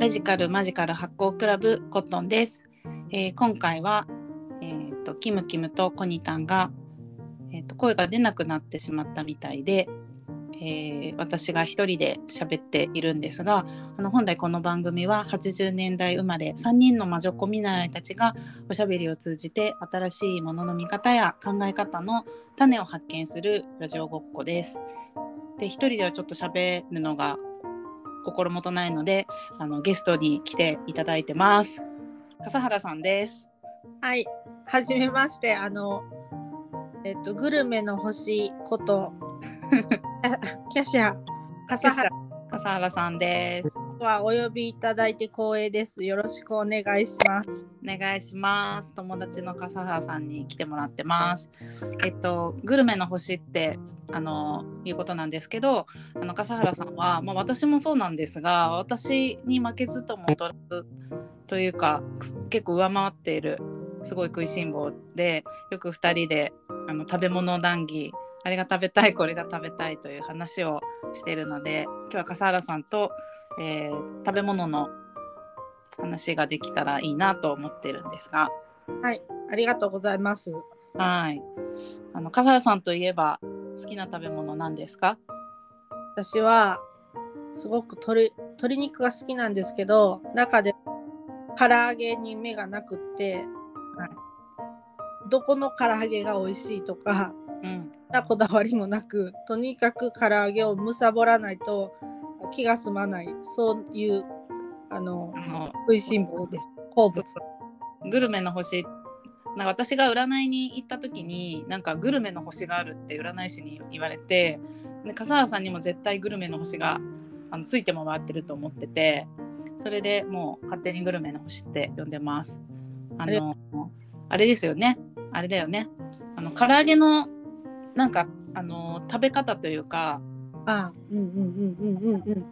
ラジカルマジカル発行クラブコットンです。えー今回は、えー、とキムキムとコニタンが、えー、と声が出なくなってしまったみたいで、えー私が一人で喋っているんですがあの本来この番組は80年代生まれ3人の魔女子見習いたちがおしゃべりを通じて新しいものの見方や考え方の種を発見するラジオごっこです。で一人ではちょっと喋るのが心もとないのであのゲストに来ていただいてます。笠原さんです。はい、はじめまして、あの、えっと、グルメの星こと、キャシャ、笠原笠原さんです。はお呼びいただいて光栄です。よろしくお願いします。お願いします。友達の笠原さんに来てもらってます。えっとグルメの星ってあのいうことなんですけど、あの笠原さんはまあ私もそうなんですが、私に負けずとも劣らずというか結構上回っているすごい食いしん坊で、よく二人であの食べ物談義。あれが食べたいこれが食べたいという話をしているので今日は笠原さんと、えー食べ物の話ができたらいいなと思ってるんですが、はい、ありがとうございます。はい。あの笠原さんといえば好きな食べ物なんですか？私は、すごく鶏鶏肉が好きなんですけど、中で唐揚げに目がなくって、はいどこの唐揚げが美味しいとか、うん。なこだわりもなくとにかく唐揚げを貪らないと気が済まないそういうあの食いしん坊です好物グルメの星。な私が占いに行った時になんかグルメの星があるって占い師に言われてで笠原さんにも絶対グルメの星があのついて回ってると思っててそれでもう勝手にグルメの星って呼んでます。あのあれですよねあれだよねあの唐揚げのなんかあの食べ方というかあうんうんうんうんうんうん。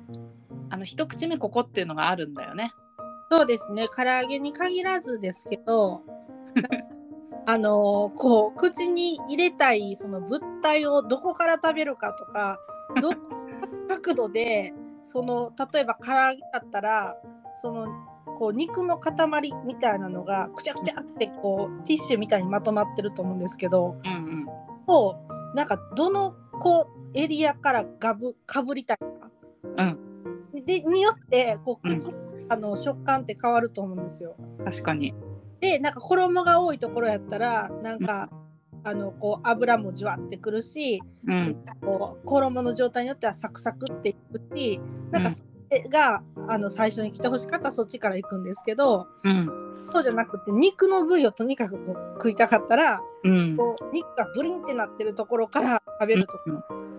あの一口目ここっていうのがあるんだよね。そうですね。唐揚げに限らずですけど あのこう口に入れたいその物体をどこから食べるかとか ど角度でその例えば唐揚げだったらそのこう肉の塊みたいなのがくちゃくちゃってこうティッシュみたいにまとまってると思うんですけどうんうん。をなんかどのこうエリアからガブかぶりたいか、うん、でによってこううん。口、あの食感って変わると思うんですよ。確かに。でなんか衣が多いところやったらなんか、あのこう油もじわってくるしうん。こう衣の状態によってはサクサクっていくしなんかそれが、あの最初に来てほしかったらそっちから行くんですけどうん。そうじゃなくて肉の部位をとにかくこう食いたかったらうん。こう肉がブリンってなってるところから食べるとか、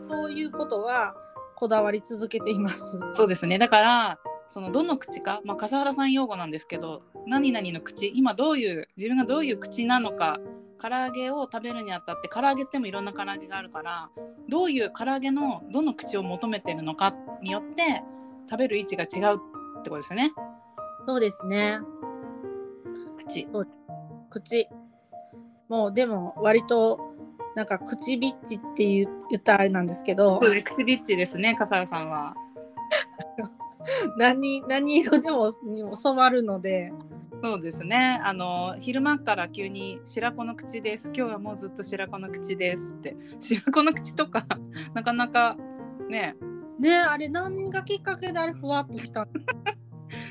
そういうことはこだわり続けています。そうですね。だからそのどの口か、まあ、笠原さん用語なんですけど何々の口今どういう自分がどういう口なのか唐揚げを食べるにあたって唐揚げってもいろんな唐揚げがあるからどういう唐揚げのどの口を求めてるのかによって食べる位置が違うってことですよね。そうですね。口。口もうでも割となんか口ビッチって言ったらあれなんですけどそうね口ビッチですね笠原さんは。何何色でもにも染まるので。そうですね。あの昼間から急に白子の口です。今日はもうずっと白子の口ですって。白子の口とか なかなかね。ねあれ何がきっかけであれふわっときた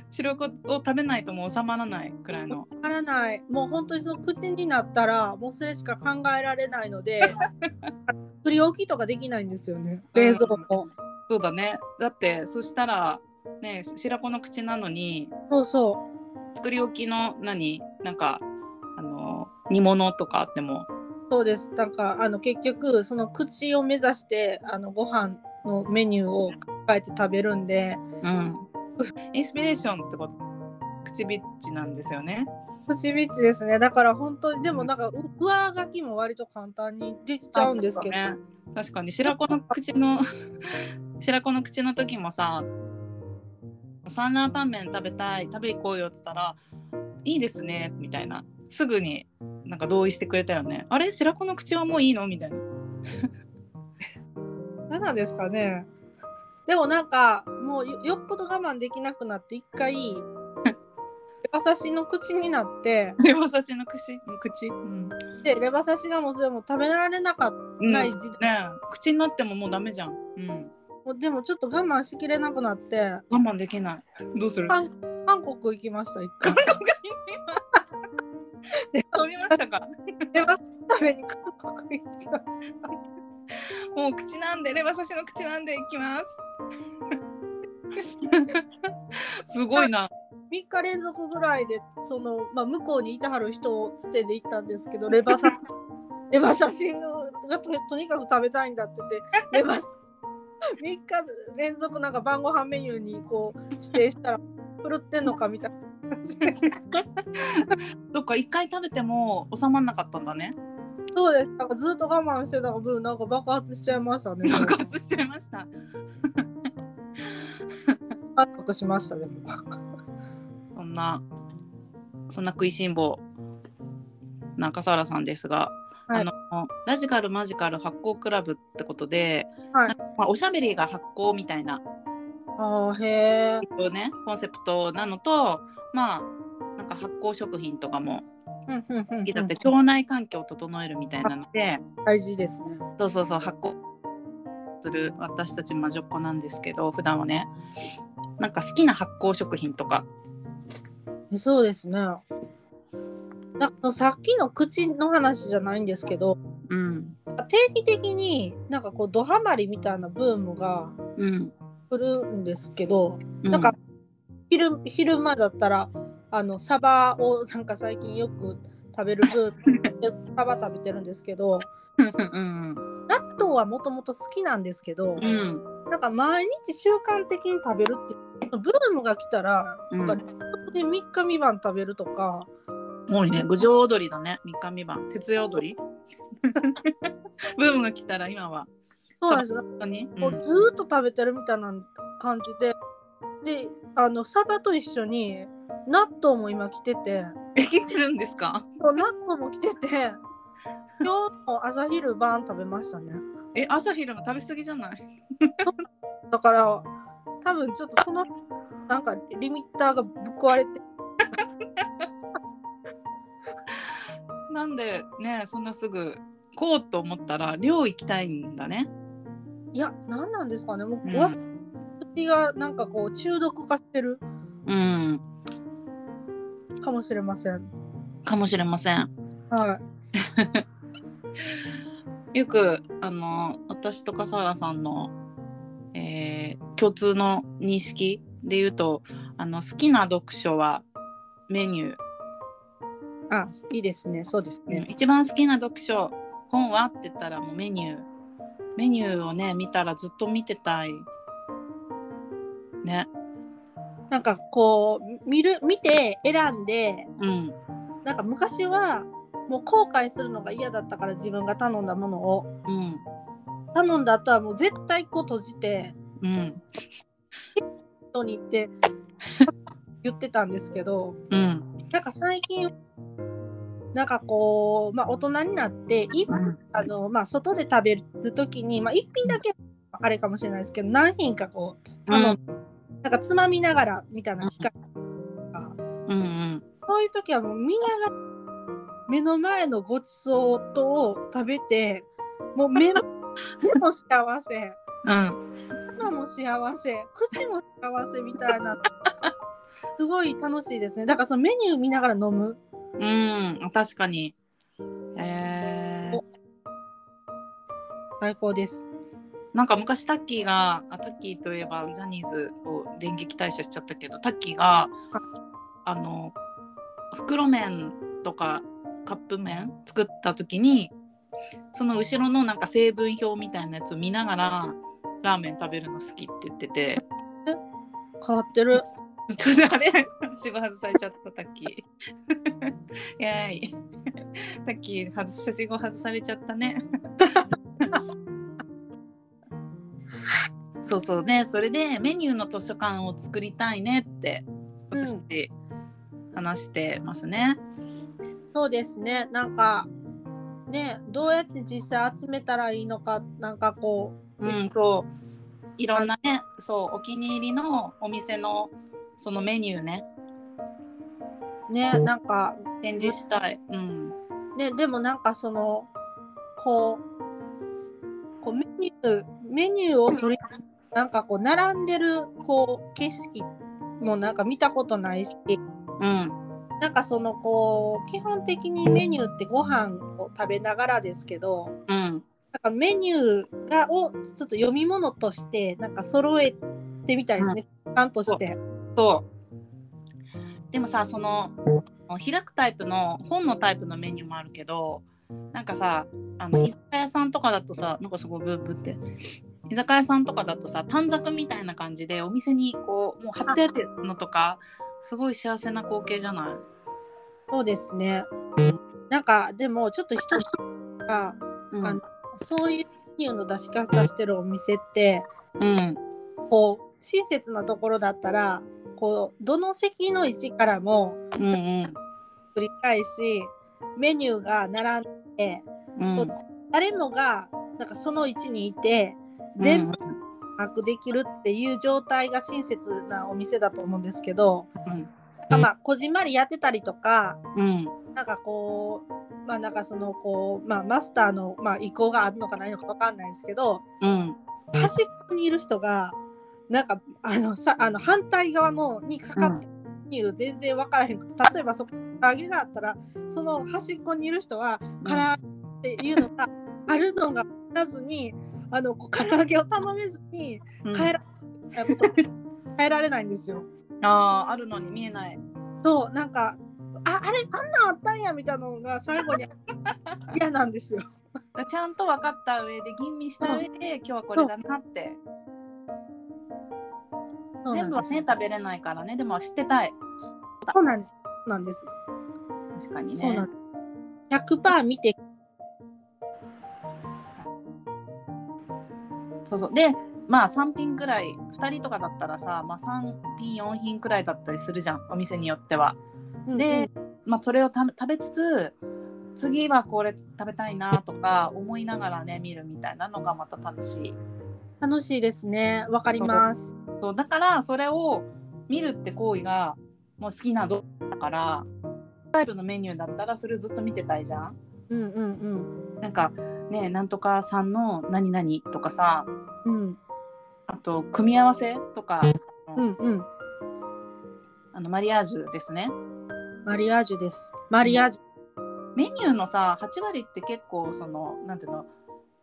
の白子を食べないともう収まらないくらいの。わからない。もう本当にその口になったらもうそれしか考えられないので 作り置きとかできないんですよね。冷蔵庫。そうだね。だってそしたらね白子の口なのにそうそ作り置きの何？なんかあの煮物とかあっても。うそうです。なんかあの結局その口を目指してあのご飯のメニューを考えて食べるんでうん インスピレーションってこと口ビッチなんですよね。口ビッチですね。だから本当にでもなんかう上書きも割と簡単にできちゃうんですけど、ね。確かに。白子の口の 白子の口の時もさサンラータンメン食べたい食べ行こうよって言ったらいいですねみたいな。すぐになんか同意してくれたよね。あれ？白子の口はもういいの？みたいな。何なんですかねでもなんかもうよよっぽど我慢できなくなって一回レバ刺しの口になってレバ刺しの口？口、うん。でレバ刺しがもうそれも食べられなかったうんない時ね。口になってももうダメじゃん、うん、もうでもちょっと我慢しきれなくなって我慢できない。どうする？韓韓国行きました一回。韓国に 飛びましたか？レバ食べに韓国行きました もう口なんでレバ刺しの口なんでいきます。すごいな。3日連続ぐらいでその、まあ、向こうにいてはる人をつてで行ったんですけど レバ刺し。レバ刺しがととにかく食べたいんだって言ってレバ3日連続なんか晩ご飯メニューにこう指定したら狂ってんのかみたいなどっか一回食べても収まんなかったんだねそうです。なんかずっと我慢してた分なんか爆発しちゃいましたね。爆発しちゃいました。爆発しましたねそんなそんな食いしん坊な笠原さんですが、はい。あのラジカルマジカル発酵クラブってことで、はい。まあ、おしゃべりが発酵みたいなあーへえねコンセプトなのとまあなんか発酵食品とかもだって腸内環境を整えるみたいなので、大事ですね。そうそうそう発酵する私たち魔女っ子なんですけど普段はね。なんか好きな発酵食品とか。えそうですね。なんかさっきの口の話じゃないんですけど。うん定期的になんかこうドハマりみたいなブームがうん。来るんですけど、うなんか昼昼間だったらあのサバをなんか最近よく食べるブームでサバ食べてるんですけどうん納豆はもともと好きなんですけど、うん。なんか毎日習慣的に食べるっていうブームが来たら、うん。なんか連続で3日3晩食べるとか多いね。郡上踊りだね。三日三晩。徹夜踊り？ブームが来たら今は。そうなんですよ。うずーっと食べてるみたいな感じで、で、あの、サバと一緒に納豆も今来てて、え切ってるんですか？そう納豆も来てて、今日も朝昼晩食べましたね。え朝昼も食べ過ぎじゃない？だから、多分ちょっとその、なんかリミッターがぶっ壊れて、なんでねそんなすぐこうと思ったら寮行きたいんだね。いや、何なんですかね。もう、うん。わ口がなんかこう中毒化してる。うんかもしれません。かもしれませんはい。よくあの私と笠原さんの、えー共通の認識で言うとあの好きな読書はメニュー、あ、いいですね。そうですうんね。一番好きな読書本はって言ったらもうメニューメニューをね見たらずっと見てたいねなんかこう、見る、見て選んで、うん。なんか昔はもう後悔するのが嫌だったから自分が頼んだものを。うん。頼んだ後はもう絶対こう閉じてうん。人に行って 言ってたんですけどうん。なんか最近なんかこう、まあ、大人になっていうん。あの、まあ、外で食べる時に、まあ、一品だけあれかもしれないですけど何品かこう頼んなんかつまみながらみたいな機会とか。うんうん。そういう時はもう見ながら目の前のごちそうとを食べてもう目も 目も幸せ。うん。鼻も幸せ。口も幸せみたいな。すごい楽しいですね。だからそのメニュー見ながら飲む。うん。確かに。えー、最高ですなんか昔タッキーがあタッキーといえばジャニーズを電撃退社しちゃったけどタッキーがあの袋麺とかカップ麺作った時にその後ろのなんか成分表みたいなやつを見ながらラーメン食べるの好きって言ってて。変わってる。ちょっとあれ仕事外されちゃったタッキー。イエーイ。タッキー外し仕事外されちゃったねそうそう。ねそれでメニューの図書館を作りたいねって私、うん話してますね。そうですね。なんかねどうやって実際集めたらいいのかなんかこう、うん、そう。いろんなねそうお気に入りのお店のそのメニューね。ねなんか展示したい。うん。ねでもなんかそのこうこうメニューメニューを取りなんかこう並んでるこう景色もなんか見たことないしうん。なんかそのこう基本的にメニューってご飯を食べながらですけどうん。なんかメニューがをちょっと読み物としてなんか揃えてみたいですね、ちゃんとして。そう。でもさその開くタイプの本のタイプのメニューもあるけどなんかさあの居酒屋さんとかだとさなんかすごいブーブーって居酒屋さんとかだとさ短冊みたいな感じでお店にこうもう貼ってあるのとかすごい幸せな光景じゃない？そうですね。なんかでもちょっと一つが、うん。あのそういうメニューの出し方してるお店ってうん。こう親切なところだったらこうどの席の位置からもうんうん。繰り返しメニューが並んでうん。誰もがなんかその位置にいて全部把握できるっていう状態が親切なお店だと思うんですけど、うん。なんかまあこじんまりやってたりとかうん。なんかこうまあなんかそのこうまあマスターのまあ意向があるのかないのかわかんないですけどうん。端っこにいる人がなんかあのさあの反対側のにかかってるメニュー全然分からへんくて例えばそこ唐揚げがあったらその端っこにいる人は唐揚げっていうのがあるのが分からずにあの唐揚げを頼めずにうん変えられないこと変えられないんですよ。あーあるのに見えないそうなんかああれあんなんあったんやみたいなのが最後に 嫌なんですよ。ちゃんと分かった上で吟味した上で今日はこれだなって全部はね食べれないからねでも知ってたいそうなんです。そうなんです。確かにねそうなんです。100%見てそうそうでまあ3品ぐらい2人とかだったらさ、まあ、3品4品くらいだったりするじゃんお店によっては。で、まあ、それをた食べつつ次はこれ食べたいなとか思いながらね見るみたいなのがまた楽しい。楽しいですね。わかります。そうだからそれを見るって行為がもう好きな動画だからタイプのメニューだったらそれをずっと見てたいじゃん。うんうんなんかねなんとかさんの何々とかさうん。うんあと組み合わせとか、うんうん。あのマリアージュですね。マリアージュです。マリアージュ。メニューのさ8割って結構そのなんていうの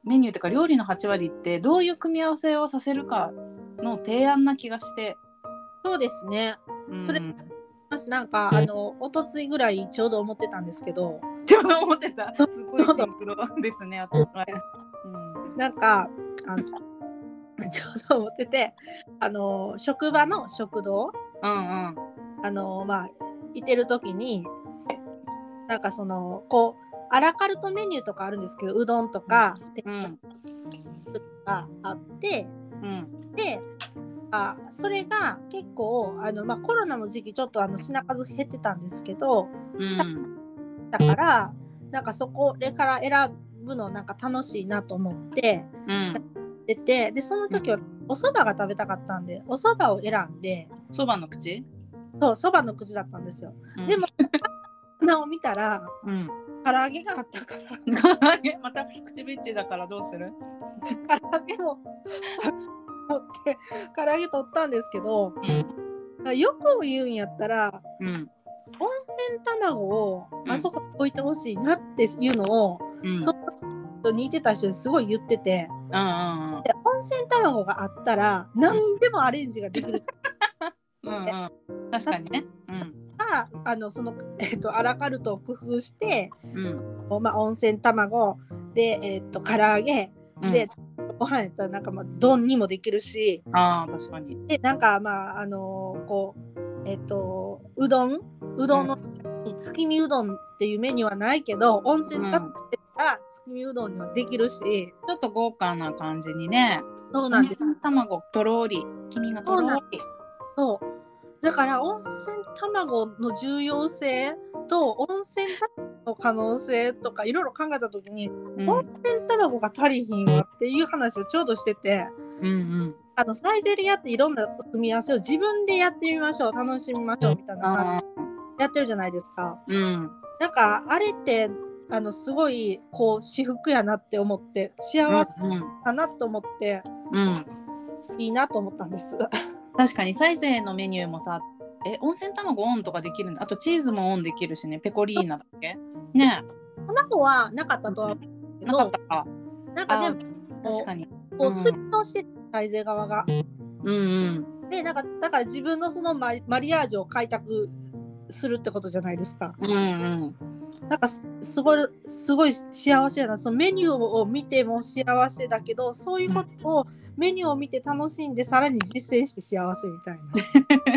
メニューっていうか料理の8割ってどういう組み合わせをさせるかの提案な気がして。そうですね。うんそれ私なんかあの一昨日ぐらいちょうど思ってたんですけど、ちょうど思ってた。すごいシンクロですね。私はうんなんかあの ちょうど思ってて、あの職場の食堂。うんうん。あのまあいてる時になんかそのこうアラカルトメニューとかあるんですけどうどんとかうん。があってうん。であそれが結構あの、まあ、コロナの時期ちょっとあの品数減ってたんですけどうん。だからなんかそこれから選ぶのなんか楽しいなと思ってうん出てでその時はお蕎麦が食べたかったんでお蕎麦を選んでそばの口、そう蕎麦の口だったんですよ。うん。でも花を見たらうん。唐揚げがあったから。唐揚げ？また口ビッチだからどうする？唐揚げを持って唐揚げ取ったんですけどうん。よく言うんやったらうん。温泉卵をうん。あそこに置いてほしいなっていうのを、うん。その人に似てた人にすごい言ってて。うんうんうん。で温泉卵があったら何でもアレンジができる。うん。うん確かにね。うん。あのその、えっとアラカルトを工夫して、うん。まあ、温泉卵で、えっと唐揚げうん。で、ご飯やったらなんかまあ丼にもできるし。ああ確かに。でなんかまああのこうえっ、とうどん？うどんの、月見うどんっていうメニューはないけど温泉だったら月見うどんにはできるし、ちょっと豪華な感じにね。そうなんです。温泉卵とろり。黄身がとろり。そうだから温泉卵の重要性と温泉卵の可能性とかいろいろ考えた時にうん。温泉卵が足りひんわっていう話をちょうどしてて。うんうん。あのサイゼリヤっていろんな組み合わせを自分でやってみましょう楽しみましょうみたいなやってるじゃないですか。うん。なんかあれってあのすごいこう私服やなって思って幸せうんだなと思ってうん。いいなと思ったんです。確かにサイゼーのメニューもさえ温泉卵オンとかできるんだ。あとチーズもオンできるしね。ペコリーナだっけ？ね。卵はなかったとは思うけなかっどたか。なんかでも確かに。こううん推奨してサイゼ側が。うんでなんかだから自分のそのママリアージュを開拓するってことじゃないですか。うんうんなんかすすごいすごい幸せやなそのメニューを見ても幸せだけどそういうことをメニューを見て楽しんでさらに実践して幸せみたいな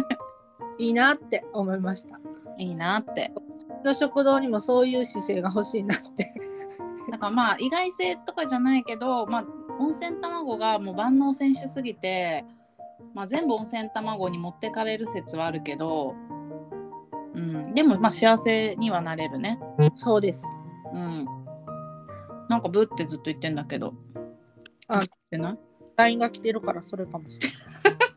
いいなって思いました。いいなっての食堂にもそういう姿勢が欲しいなって。だからまあ意外性とかじゃないけど、まあ、温泉卵がもう万能選手すぎて、まあ、全部温泉卵に持ってかれる説はあるけど、うん、でもまあ幸せにはなれるね。そうです。うん。なんかブってずっと言ってんだけど。あ言ってない？LINE が来てるからそれかもしれな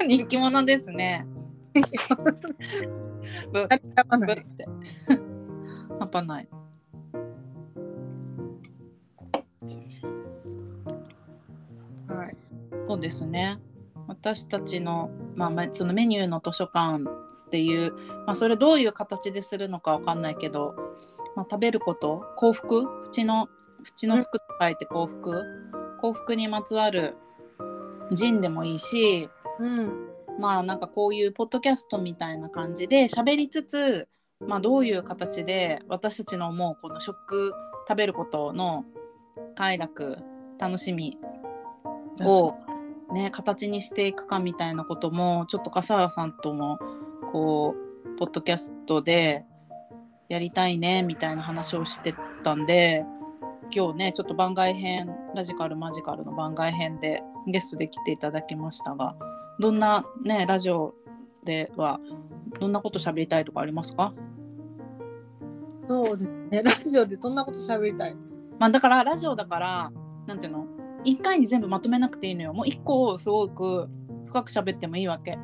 い。人気者ですね。ブあれやばない。ブって。半端ない。はい。そうですね。私たちの、まあ、まあそのメニューの図書館っていう、まあ、それどういう形でするのかわかんないけど、まあ、食べること幸福？口の口の服と書いて幸福？幸福にまつわるジンでもいいしうん。まあなんかこういうポッドキャストみたいな感じで喋りつつ、まあ、どういう形で私たちの思うこの食食べることの快楽楽しみを、ね、形にしていくかみたいなこともちょっと笠原さんともこうポッドキャストでやりたいねみたいな話をしてたんで今日ねちょっと番外編ラジカルマジカルの番外編でゲストで来ていただきましたがどんなねラジオではどんなこと喋りたいとかありますか？そうですね。ラジオでどんなこと喋りたい？まあだからラジオだからなんていうの？一回に全部まとめなくていいのよ。もう一個をすごく深く喋ってもいいわけ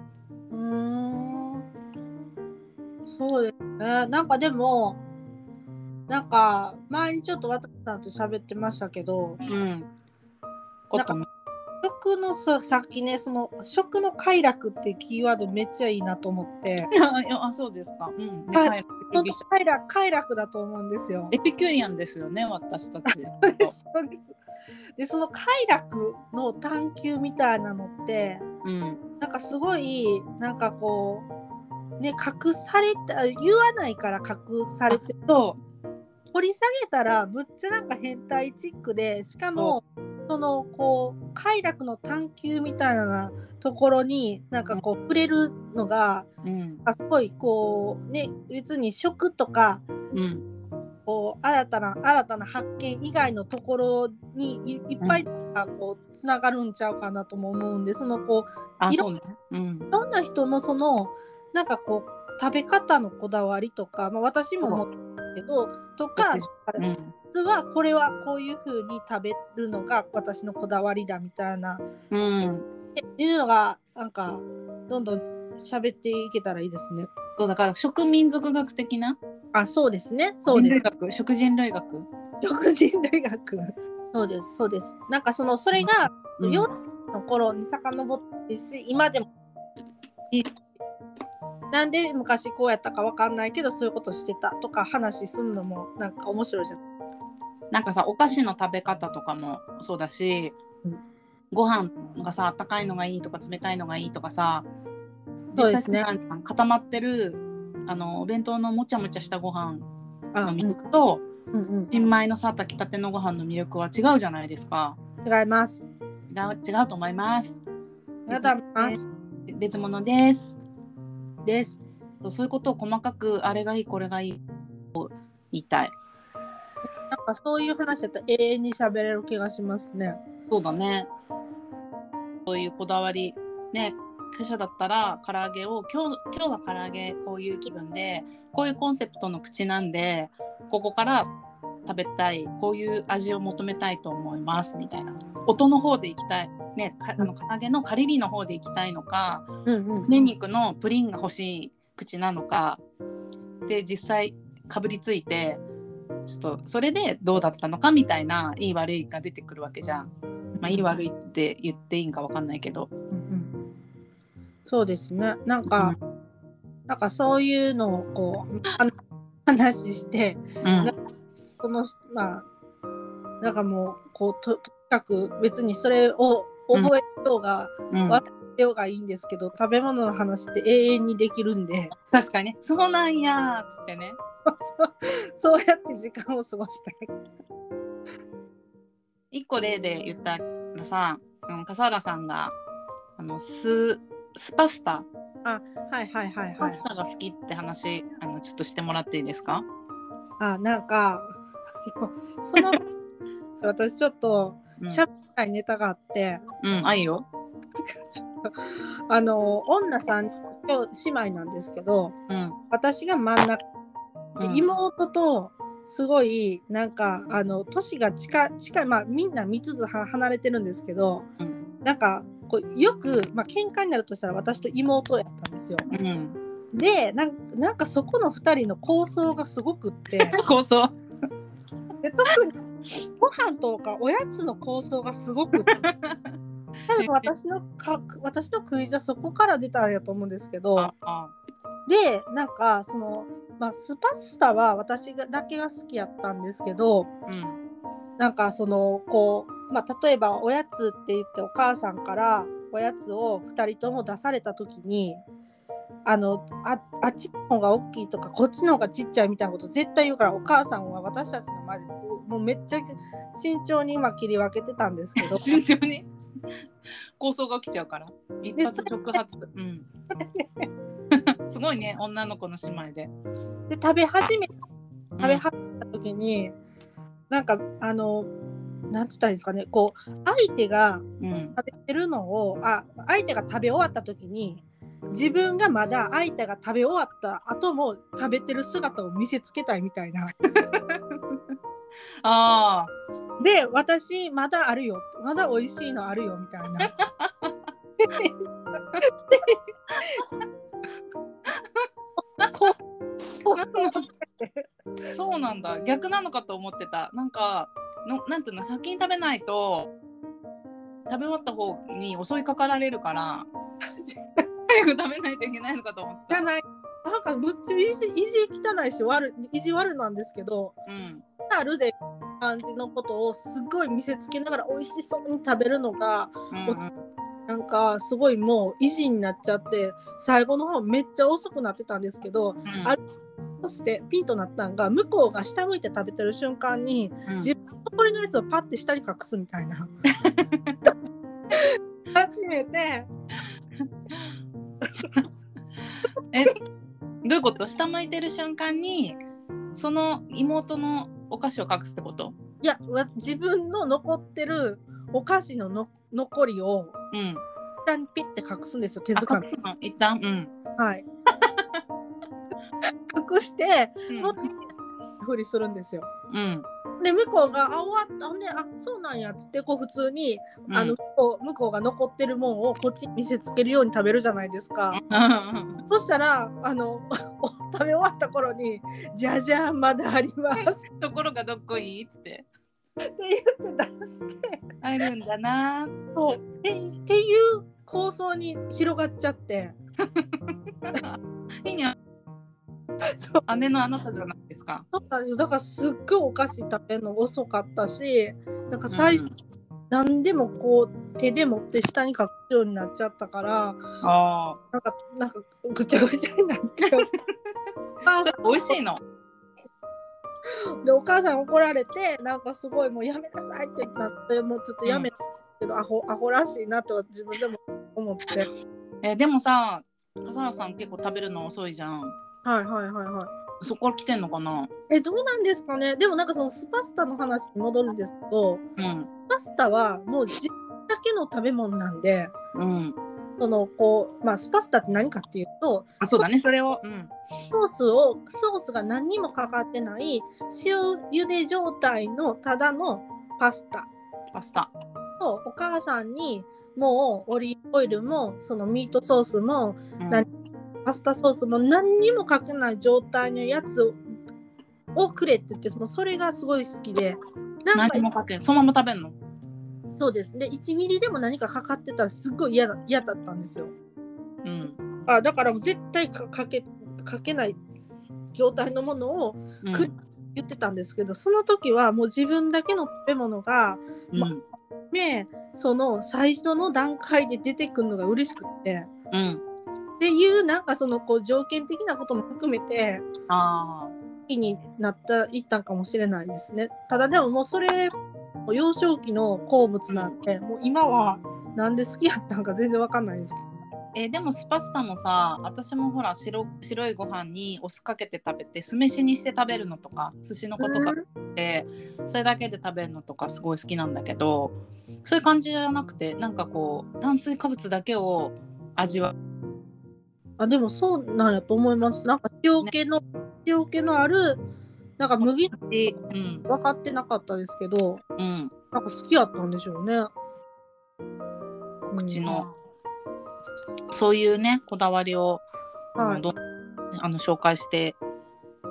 そうですね。なんかでも、なんか前にちょっと渡さんと喋ってましたけど、うん。食のささっきね、その食の快楽ってキーワードめっちゃいいなと思って、あそうですか。うん。ねはい。快本楽当快楽快楽だと思うんですよ。エピキュリアンですよね私たち。そうです。でその快楽の探求みたいなのってうん。なんかすごいなんかこうね隠された言わないから隠されてそ掘り下げたらぶっちゃなんか変態チックでしかもそのこう快楽の探求みたいなところになんかこう触れるのがううん。あすごいこうね別に食とかうん。こう新たな新たな発見以外のところにいいっぱいこうつながるんちゃうかなとも思うんでそのこういろん。いろんな人のそのなんかこう食べ方のこだわりとか、まあ、私も思ってるけどとかうん。実はこれはこういう風に食べるのが私のこだわりだみたいな。うん。っていうのがなんかどんどん喋っていけたらいいですね。そうだから食民族学的な？あそうですね。そうです。食人類学？食人類学。そうですそうです。なんかそのそれがうん。幼稚園の頃に遡ってるし今でも。いいなんで昔こうやったかわかんないけどそういうことしてたとか話すんのもなんか面白いじゃないなんかさお菓子の食べ方とかもそうだし、うん。ご飯がさあったかいのがいいとか冷たいのがいいとかさそうですね。固まってるあのお弁当のもちゃもちゃしたご飯あの魅力と、うん。うん、新米のさ炊きたてのご飯の魅力は違うじゃないですか。違います。違う違うと思います。ありがとうございます。別物ですです。そういうことを細かくあれがいいこれがいいと言いたいなんかそういう話だったら永遠に喋れる気がしますね。そうだね。そういうこだわり。ね、会社だったら唐揚げを今日今日は唐揚げこういう気分でこういうコンセプトの口なんでここから食べたいこういう味を求めたいと思いますみたいな。音の方で行きたい。ねかあの唐揚げのカリリの方で行きたいのかうんうん。胸肉のプリンが欲しい口なのか。で実際かぶりついてちょっとそれでどうだったのかみたいないい悪いが出てくるわけじゃん。まあ、いい悪いって言っていいんかわかんないけど。うんうん。そうですね。なんか、なんかそういうのをこうあ話してうんこのまあなんかもうこうととにかく別にそれを覚えようが、うん、忘れようがいいんですけど食べ物の話って永遠にできるんで確かにねそうなんやーっつってね。そうやって時間を過ごしたい。一個例で言ったらさ、うん、笠原さんがあのススパスタはいはいはいはいパス。タが好きって話あのちょっとしてもらっていいですか、あなんかその私ちょっとうん、しゃべりたいネタがあって、うん、あいいよ。あの女さん姉妹なんですけどうん。私が真ん中。うん。で妹とすごいなんかあの年が近近いまあみんな3つずつは離れてるんですけどうん。なんかこうよくまあ喧嘩になるとしたら私と妹やったんですよ。うん、でなんなんかそこの2人の構想がすごくって。構想？で特にご飯とかおやつの構想がすごく。多分私のか私のクイズはそこから出たんやと思うんですけど。でなんかその、まあ、スパスタは私がだけが好きやったんですけど。うん。なんかそのこう、まあ、例えばおやつって言ってお母さんからおやつを2人とも出された時にあのああっちの方が大きいとかこっちの方がちっちゃいみたいなこと絶対言うからお母さんは私たちの前でもうめっちゃ慎重に今切り分けてたんですけど。慎重に構想が起きちゃうから一発で直発うん。すごいね女の子の姉妹で。で食べ始めうん。食べ始めた時に、なんかあのなんつったらいいんですかね。こう相手がうん。食べてるのをあ相手が食べ終わった時に自分がまだ相手が食べ終わった後も食べてる姿を見せつけたいみたいな。ああで私まだあるよ。まだ美味しいのあるよ。みたいな。そうなんだ。逆なのかと思ってた。なんかのなんていうの？先に食べないと食べ終わった方に襲いかかられるから 早く食べないといけないのかと思ってた。じゃない。なんかむっちゃ意地意地汚いし悪意地悪なんですけどうん。あるで感じのことをすごい見せつけながら美味しそうに食べるのがうんうん。なんかすごいもう意地になっちゃって最後の方めっちゃ遅くなってたんですけどうん。あそしてピンとなったんが向こうが下向いて食べてる瞬間にうん。自分の残りのやつをパッて下に隠すみたいな。初めて えどういうこと？下向いてる瞬間にその妹のお菓子を隠すってこと？いやわ自分の残ってるお菓子のの残りをうん。下にピッて隠すんですよ手あづかみ一旦？うん、はい。隠してうん。もっとふりするんですよ。うんで向こうが「あ終わったほんであそうなんや」っつってこう普通に、うん。あの向こう向こうが残ってるもんをこっちに見せつけるように食べるじゃないですか。そしたらあのお 食べ終わった頃に「じゃじゃんまだあります」っ ところがどっこいいっつって。て言って出して。あるんだな。そう。ってっていう構想に広がっちゃって。いいにそう 姉のあなたじゃないですか。そうなんです。よだからすっごいお菓子食べるの遅かったしなんか最初、うん。何でもこう手で持って下に隠すようになっちゃったからあなんかなんかぐちゃぐちゃになってあ 美味しいの？でお母さん怒られてなんかすごいもうやめなさいってなってもうちょっとやめたけど、アホアホらしいなとは自分でも思って。えでもさ笠原さん結構食べるの遅いじゃんはいはいはいはい。そこから来てんのかな？えどうなんですかね？でもなんかそのスパスタの話に戻るんですけどうん。パスタはもう自分だけの食べ物なんでうん。そのこう、まあ、スパスタって何かっていうとあそうだねそれを、うん、ソースをソースが何にもかかってない塩茹で状態のただのパスタ。パスタ。をお母さんにもうオリーブオイルもそのミートソースもうん。何パスタソースも何にもかけない状態のやつをくれって言ってもうそれがすごい好きで。何もかけんそのまま食べんの？そうです。で1ミリでも何かかかってたらすっごい嫌だ嫌だったんですよ。うん、あだからもう絶対かかけかけない状態のものをうん。く言ってたんですけどその時はもう自分だけの食べ物がまうん。ねその最初の段階で出てくるのが嬉しくって。うん、っていうなんかそのこう条件的なことも含めてあ好きになったいったんかもしれないですね。ただでももうそれ幼少期の好物なんで、もう今はなんで好きやったんか全然わかんないですけど。えーでもスパスタもさ私もほら白白いご飯にお酢かけて食べて酢飯にして食べるのとか寿司のことかってそれだけで食べるのとかすごい好きなんだけどそういう感じじゃなくてなんかこう炭水化物だけを味わうあでもそうなんやと思います。なんか塩気の、塩気のあるなんか麦し、うん。分かってなかったですけどうん、なんか好きやったんでしょうね。口のそういうねこだわりを、はい。あの紹介して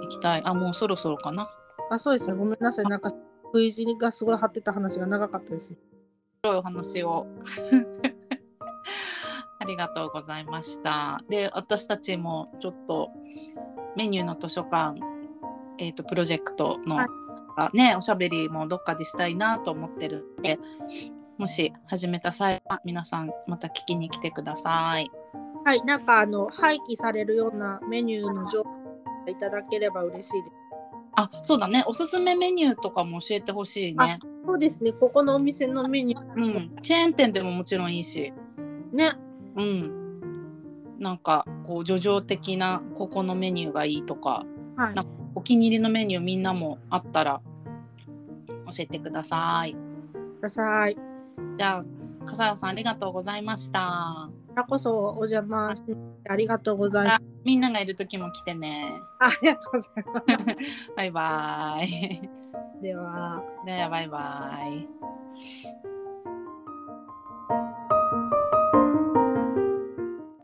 いきたい。あもうそろそろかな。あそうですね。ごめんなさい。なんか V 字がすごい張ってた話が長かったです面白いお話をありがとうございました。で私たちもちょっとメニューの図書館、えー、とプロジェクトの、はいあねおしゃべりもどっかでしたいなと思ってるんでもし始めた際は皆さんまた聞きに来てください。はいなんかあの廃棄されるようなメニューの情報いただければ嬉しいですあそうだねおすすめメニューとかも教えてほしいね。そうですねここのお店のメニューうん、チェーン店でももちろんいいし。ねうん、なんかこう叙情的なここのメニューがいいとかはいなお気に入りのメニューみんなもあったら教えてください。くださいこじゃあ笠原さんありがとうございました。ちらこそお邪魔してありがとうございますみんながいる時も来てね。ありがとうございます バイバイ。ではではバイバイ。